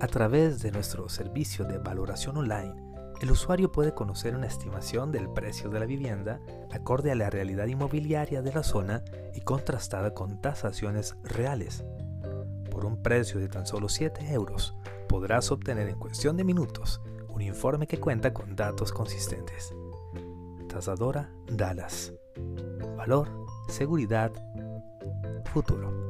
A través de nuestro servicio de valoración online, el usuario puede conocer una estimación del precio de la vivienda acorde a la realidad inmobiliaria de la zona y contrastada con tasaciones reales. Por un precio de tan solo 7 euros, podrás obtener en cuestión de minutos un informe que cuenta con datos consistentes. Tasadora Dallas. Valor, seguridad, futuro.